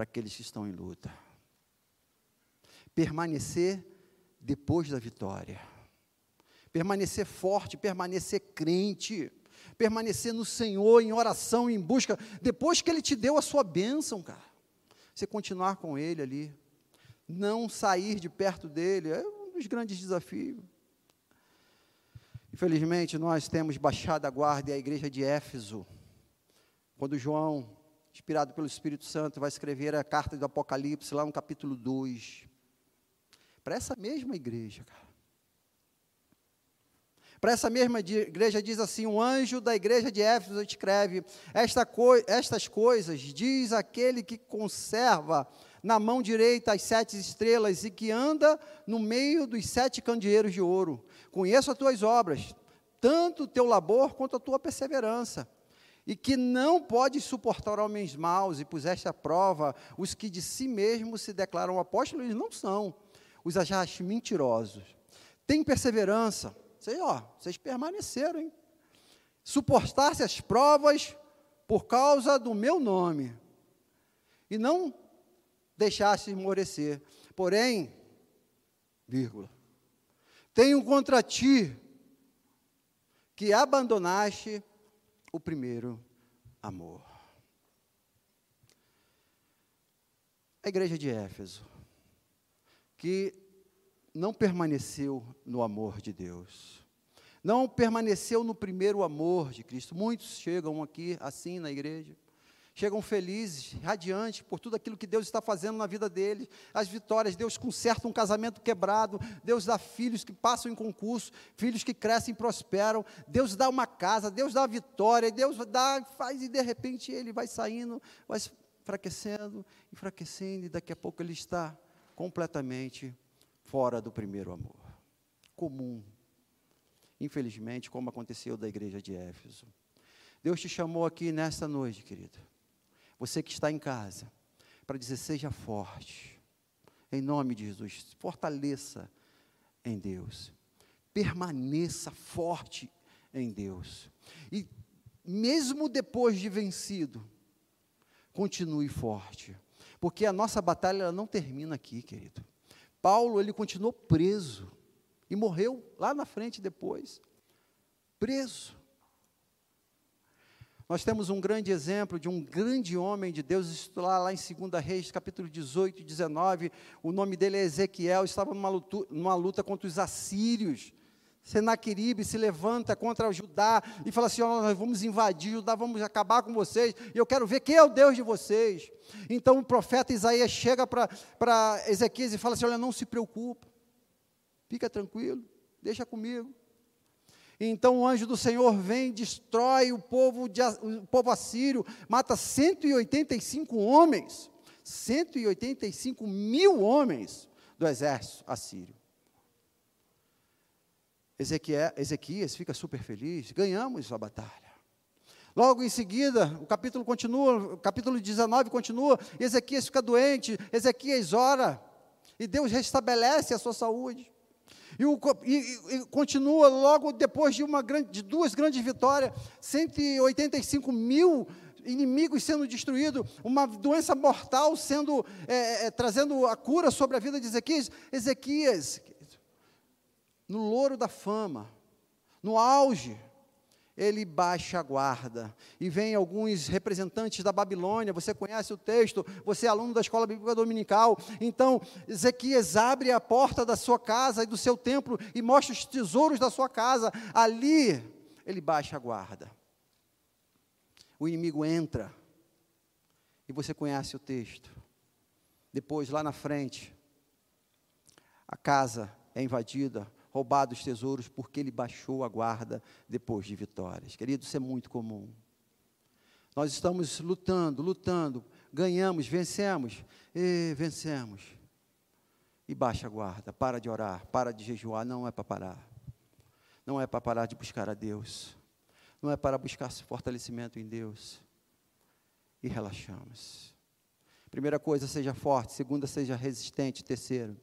para aqueles que estão em luta. Permanecer depois da vitória permanecer forte, permanecer crente, permanecer no Senhor em oração, em busca, depois que Ele te deu a sua bênção, cara, você continuar com Ele ali, não sair de perto dEle, é um dos grandes desafios. Infelizmente, nós temos baixado a guarda e a igreja de Éfeso, quando João, inspirado pelo Espírito Santo, vai escrever a carta do Apocalipse, lá no capítulo 2, para essa mesma igreja, cara. Para essa mesma igreja diz assim: um anjo da igreja de Éfeso escreve: Esta estas coisas diz aquele que conserva na mão direita as sete estrelas e que anda no meio dos sete candeeiros de ouro. Conheço as tuas obras, tanto o teu labor quanto a tua perseverança, e que não podes suportar homens maus, e puseste à prova os que de si mesmos se declaram apóstolos, e não são, os achaste mentirosos. Tem perseverança vocês, ó, vocês permaneceram, hein? Suportasse as provas por causa do meu nome. E não deixasse esmorecer. Porém, vírgula, tenho contra ti que abandonaste o primeiro amor. A igreja de Éfeso, que não permaneceu no amor de Deus. Não permaneceu no primeiro amor de Cristo. Muitos chegam aqui assim na igreja, chegam felizes, radiantes por tudo aquilo que Deus está fazendo na vida deles, as vitórias. Deus conserta um casamento quebrado, Deus dá filhos que passam em concurso, filhos que crescem e prosperam. Deus dá uma casa, Deus dá vitória, Deus dá, faz e de repente ele vai saindo, vai enfraquecendo, enfraquecendo e daqui a pouco ele está completamente fora do primeiro amor. Comum. Infelizmente, como aconteceu da igreja de Éfeso. Deus te chamou aqui nesta noite, querido. Você que está em casa, para dizer: seja forte. Em nome de Jesus, fortaleça em Deus. Permaneça forte em Deus. E mesmo depois de vencido, continue forte. Porque a nossa batalha não termina aqui, querido. Paulo, ele continuou preso e morreu lá na frente depois. Preso. Nós temos um grande exemplo de um grande homem de Deus, isso lá, lá em 2 Reis, capítulo 18 e 19. O nome dele é Ezequiel, estava numa luta, numa luta contra os assírios. Senaqueribe se levanta contra Judá e fala assim: oh, nós vamos invadir Judá, vamos acabar com vocês, e eu quero ver quem é o Deus de vocês. Então o profeta Isaías chega para Ezequias e fala assim: olha, não se preocupa, fica tranquilo, deixa comigo. Então o anjo do Senhor vem, destrói o povo, de, o povo assírio, mata 185 homens, 185 mil homens do exército assírio. Ezequiel, Ezequias fica super feliz, ganhamos a batalha. Logo em seguida, o capítulo continua, o capítulo 19 continua, Ezequias fica doente, Ezequias ora, e Deus restabelece a sua saúde. E, o, e, e continua logo depois de, uma grande, de duas grandes vitórias, 185 mil inimigos sendo destruídos, uma doença mortal sendo é, é, trazendo a cura sobre a vida de Ezequias. Ezequias no louro da fama, no auge, ele baixa a guarda. E vem alguns representantes da Babilônia, você conhece o texto, você é aluno da escola bíblica dominical. Então, Ezequias abre a porta da sua casa e do seu templo e mostra os tesouros da sua casa. Ali, ele baixa a guarda. O inimigo entra, e você conhece o texto. Depois, lá na frente, a casa é invadida, roubado os tesouros, porque ele baixou a guarda depois de vitórias. Querido, isso é muito comum. Nós estamos lutando, lutando, ganhamos, vencemos, e vencemos. E baixa a guarda, para de orar, para de jejuar, não é para parar. Não é para parar de buscar a Deus. Não é para buscar fortalecimento em Deus. E relaxamos. Primeira coisa, seja forte. Segunda, seja resistente. Terceiro,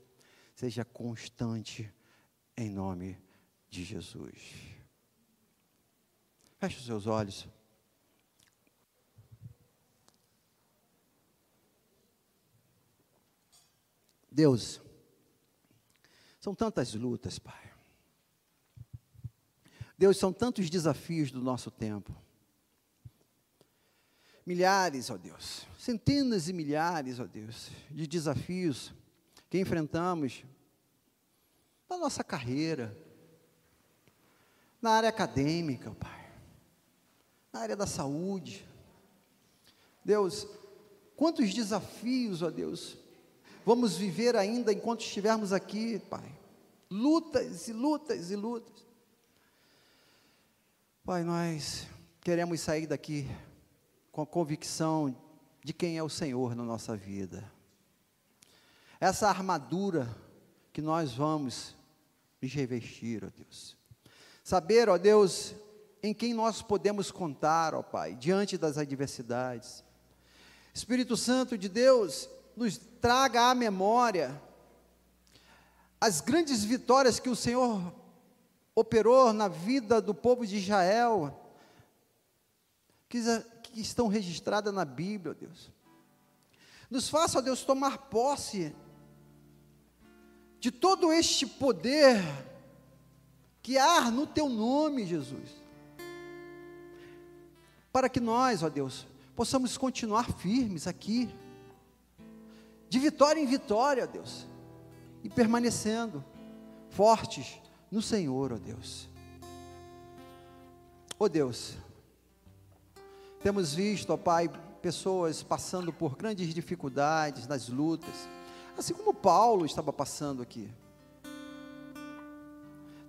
seja constante em nome de Jesus. Feche os seus olhos. Deus, são tantas lutas, Pai. Deus, são tantos desafios do nosso tempo. Milhares, ó Deus, centenas e milhares, ó Deus, de desafios que enfrentamos na nossa carreira, na área acadêmica, Pai, na área da saúde. Deus, quantos desafios, ó Deus, vamos viver ainda enquanto estivermos aqui, Pai. Lutas e lutas e lutas. Pai, nós queremos sair daqui com a convicção de quem é o Senhor na nossa vida. Essa armadura que nós vamos nos revestir, ó Deus. Saber, ó Deus, em quem nós podemos contar, ó Pai, diante das adversidades. Espírito Santo de Deus, nos traga à memória as grandes vitórias que o Senhor operou na vida do povo de Israel, que, que estão registradas na Bíblia, ó Deus. Nos faça, ó Deus, tomar posse de todo este poder que há no teu nome, Jesus. Para que nós, ó Deus, possamos continuar firmes aqui, de vitória em vitória, ó Deus, e permanecendo fortes no Senhor, ó Deus. Ó Deus, temos visto, ó Pai, pessoas passando por grandes dificuldades nas lutas, assim como Paulo estava passando aqui.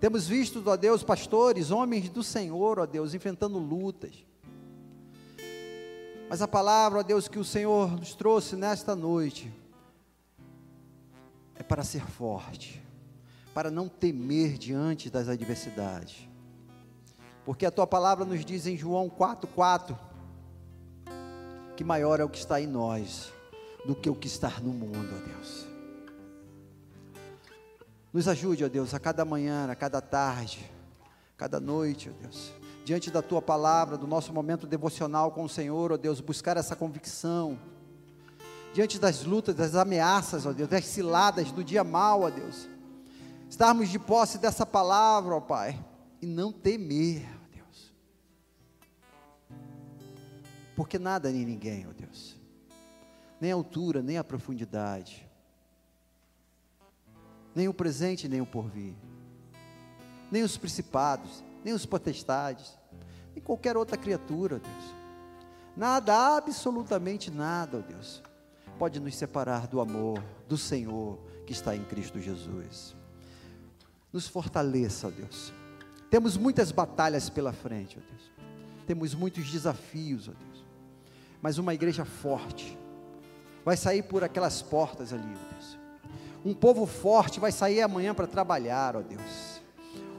Temos visto, ó Deus, pastores, homens do Senhor, ó Deus, enfrentando lutas. Mas a palavra, ó Deus, que o Senhor nos trouxe nesta noite é para ser forte, para não temer diante das adversidades. Porque a tua palavra nos diz em João 4,4 que maior é o que está em nós do que o que está no mundo, ó Deus. Nos ajude, ó Deus, a cada manhã, a cada tarde, cada noite, ó Deus, diante da tua palavra, do nosso momento devocional com o Senhor, ó Deus, buscar essa convicção, diante das lutas, das ameaças, ó Deus, das ciladas do dia mal, ó Deus, estarmos de posse dessa palavra, ó Pai, e não temer, ó Deus, porque nada nem ninguém, ó Deus, nem a altura, nem a profundidade, nem o presente, nem o porvir, nem os principados, nem os potestades, nem qualquer outra criatura, Deus. Nada, absolutamente nada, ó Deus, pode nos separar do amor do Senhor que está em Cristo Jesus. Nos fortaleça, ó Deus. Temos muitas batalhas pela frente, ó Deus. Temos muitos desafios, ó Deus. Mas uma igreja forte, vai sair por aquelas portas ali, ó Deus. Um povo forte vai sair amanhã para trabalhar, ó Deus.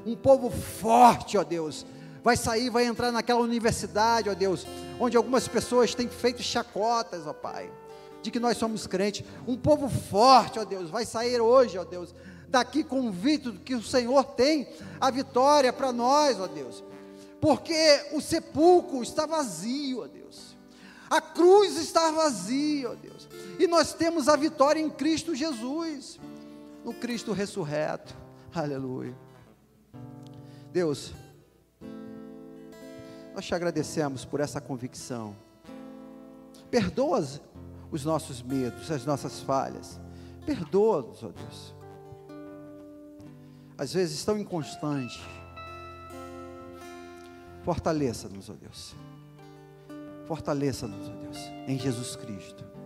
Um povo forte, ó Deus, vai sair, vai entrar naquela universidade, ó Deus, onde algumas pessoas têm feito chacotas, ó Pai, de que nós somos crentes. Um povo forte, ó Deus, vai sair hoje, ó Deus, daqui convicto que o Senhor tem a vitória para nós, ó Deus. Porque o sepulcro está vazio, ó Deus. A cruz está vazia, ó Deus. E nós temos a vitória em Cristo Jesus, no Cristo ressurreto. Aleluia. Deus, Nós te agradecemos por essa convicção. Perdoa os nossos medos, as nossas falhas. Perdoa-nos, ó Deus. Às vezes tão inconstante. Fortaleça-nos, ó Deus. Fortaleça-nos, ó Deus, em Jesus Cristo.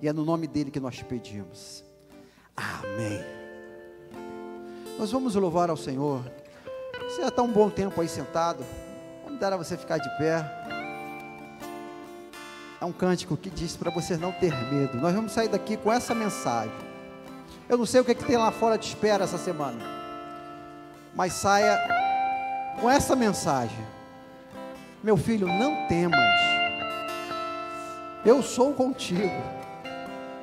E é no nome dele que nós pedimos. Amém. Nós vamos louvar ao Senhor. Você já está um bom tempo aí sentado. Vamos dar a você ficar de pé. É um cântico que diz para você não ter medo. Nós vamos sair daqui com essa mensagem. Eu não sei o que, é que tem lá fora de espera essa semana. Mas saia com essa mensagem. Meu filho, não temas. Eu sou contigo.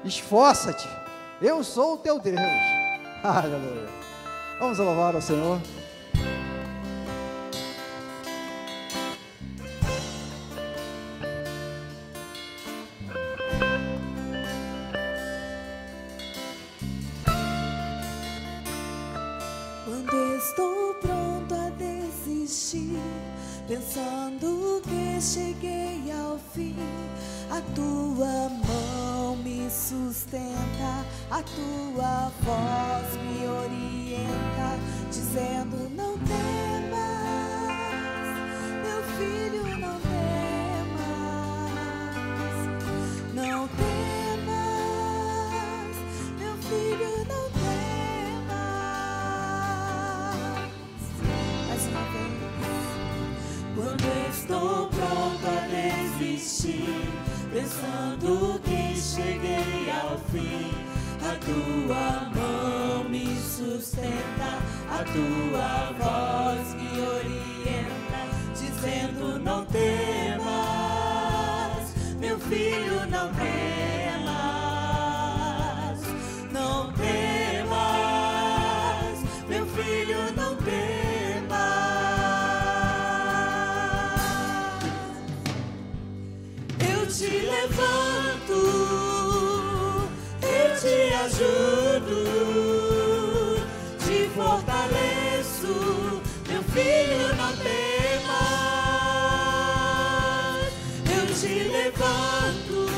Esforça-te. Eu sou o teu Deus. [laughs] Aleluia. Vamos louvar ao Senhor. Sustenta, te levanto, eu te ajudo, Eu te levanto,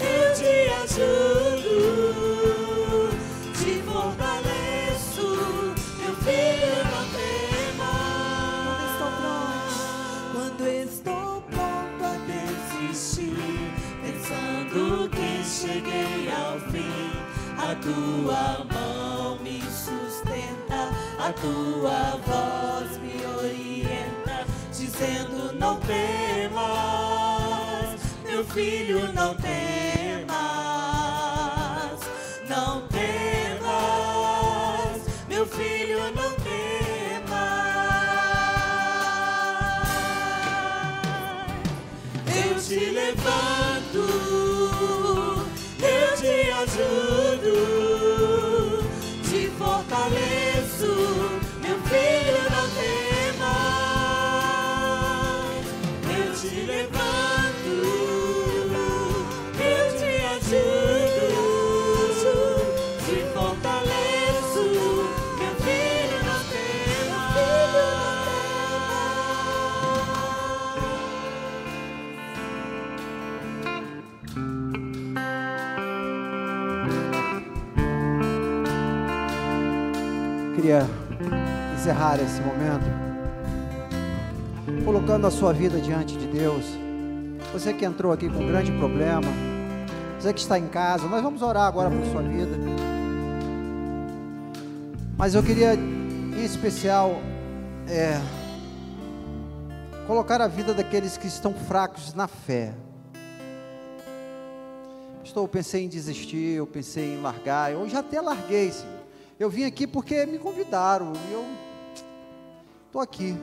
eu te ajudo, te fortaleço, meu filho, não temas. Quando estou pronto a desistir, pensando que cheguei ao fim, a tua mão me sustenta, a tua voz me orienta, dizendo: Não temas, meu filho, não temas, Queria encerrar esse momento colocando a sua vida diante de Deus. Você que entrou aqui com um grande problema, você que está em casa, nós vamos orar agora por sua vida. Mas eu queria, em especial, é, colocar a vida daqueles que estão fracos na fé. Estou, pensei em desistir, eu pensei em largar, eu já até larguei, Senhor. Eu vim aqui porque me convidaram e eu estou aqui.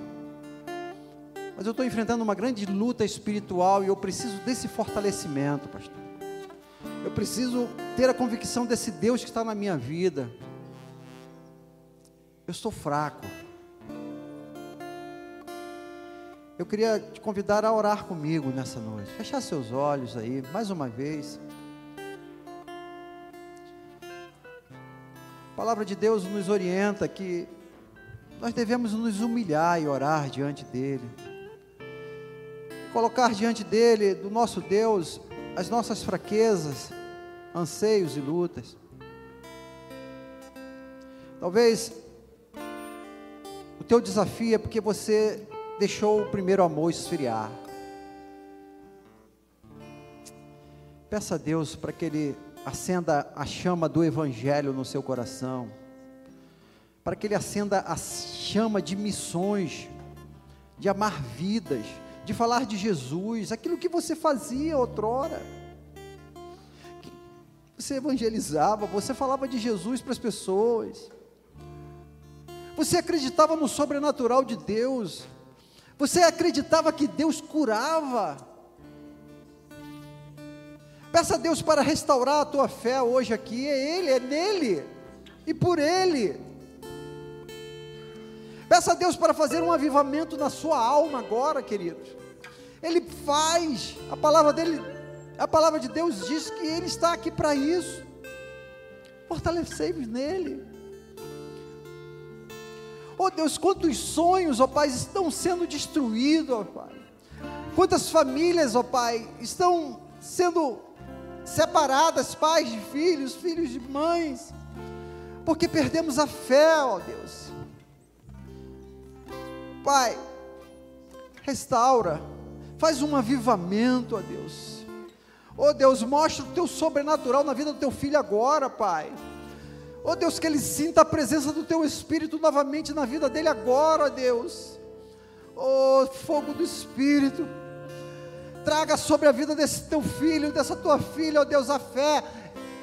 Mas eu estou enfrentando uma grande luta espiritual e eu preciso desse fortalecimento, pastor. Eu preciso ter a convicção desse Deus que está na minha vida. Eu estou fraco. Eu queria te convidar a orar comigo nessa noite. Fechar seus olhos aí, mais uma vez. A palavra de Deus nos orienta que nós devemos nos humilhar e orar diante dEle. colocar diante dele, do nosso Deus, as nossas fraquezas, anseios e lutas. Talvez o teu desafio é porque você deixou o primeiro amor esfriar. Peça a Deus para que Ele acenda a chama do Evangelho no seu coração, para que Ele acenda a chama de missões, de amar vidas, de falar de Jesus, aquilo que você fazia outrora. Você evangelizava, você falava de Jesus para as pessoas, você acreditava no sobrenatural de Deus, você acreditava que Deus curava. Peça a Deus para restaurar a tua fé hoje aqui. É Ele, é nele e por Ele. Peça a Deus para fazer um avivamento na sua alma agora, querido. Ele faz. A palavra dele, a palavra de Deus diz que Ele está aqui para isso. Fortalecei-vos nele. Oh Deus, quantos sonhos, ó oh, Pai, estão sendo destruídos, ó oh, Pai. Quantas famílias, ó Pai, estão sendo separadas, pais de filhos, filhos de mães, porque perdemos a fé, ó Deus. Pai, restaura, faz um avivamento, ó Deus. Ó Deus, mostra o teu sobrenatural na vida do teu filho agora, Pai. Ó Deus, que ele sinta a presença do teu Espírito novamente na vida dele agora, ó Deus. Ó fogo do Espírito traga sobre a vida desse teu filho, dessa tua filha, ó Deus, a fé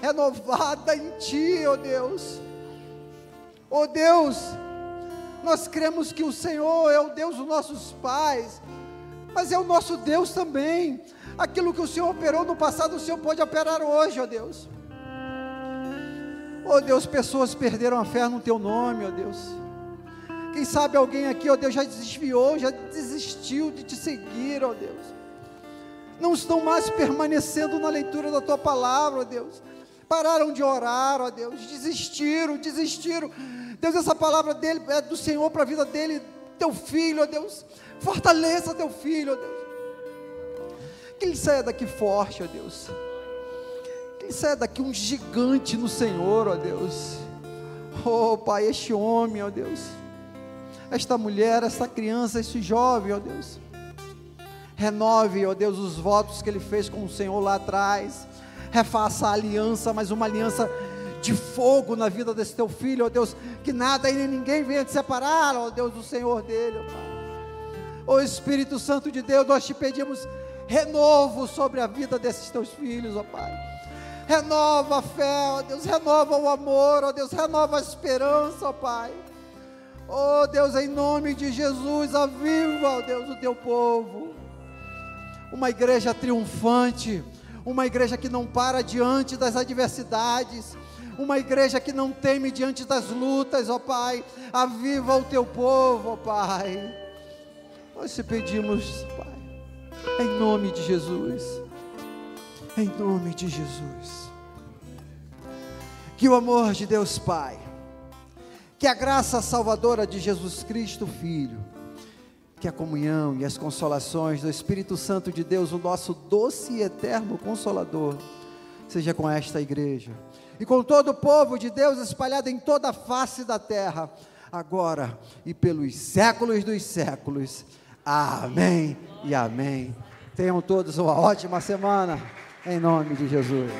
renovada em Ti, ó Deus. Ó Deus, nós cremos que o Senhor é o Deus dos nossos pais, mas é o nosso Deus também. Aquilo que o Senhor operou no passado, o Senhor pode operar hoje, ó Deus. Ó Deus, pessoas perderam a fé no Teu nome, ó Deus. Quem sabe alguém aqui, ó Deus, já desviou, já desistiu de te seguir, ó Deus não estão mais permanecendo na leitura da tua palavra, ó Deus. Pararam de orar, ó Deus, desistiram, desistiram. Deus, essa palavra dele é do Senhor para a vida dele, teu filho, ó Deus. Fortaleça teu filho, ó Deus. Que ele saia daqui forte, ó Deus. Que ele saia daqui um gigante no Senhor, ó Deus. Oh, Pai, este homem, ó Deus. Esta mulher, esta criança, este jovem, ó Deus Renove, ó Deus, os votos que ele fez com o Senhor lá atrás. Refaça a aliança, mas uma aliança de fogo na vida desse teu filho, ó Deus, que nada e ninguém venha te separar, ó Deus, do Senhor dele, ó Pai. Ó Espírito Santo de Deus, nós te pedimos renovo sobre a vida desses teus filhos, ó Pai. Renova a fé, ó Deus, renova o amor, ó Deus, renova a esperança, ó Pai. Ó Deus, em nome de Jesus, aviva, ó Deus, o teu povo uma igreja triunfante, uma igreja que não para diante das adversidades, uma igreja que não teme diante das lutas, ó Pai. Aviva o teu povo, ó Pai. Nós te pedimos, Pai, em nome de Jesus, em nome de Jesus. Que o amor de Deus Pai, que a graça salvadora de Jesus Cristo, Filho, que a comunhão e as consolações do Espírito Santo de Deus, o nosso doce e eterno consolador, seja com esta igreja e com todo o povo de Deus espalhado em toda a face da terra, agora e pelos séculos dos séculos. Amém e amém. Tenham todos uma ótima semana, em nome de Jesus.